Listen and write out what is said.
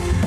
now.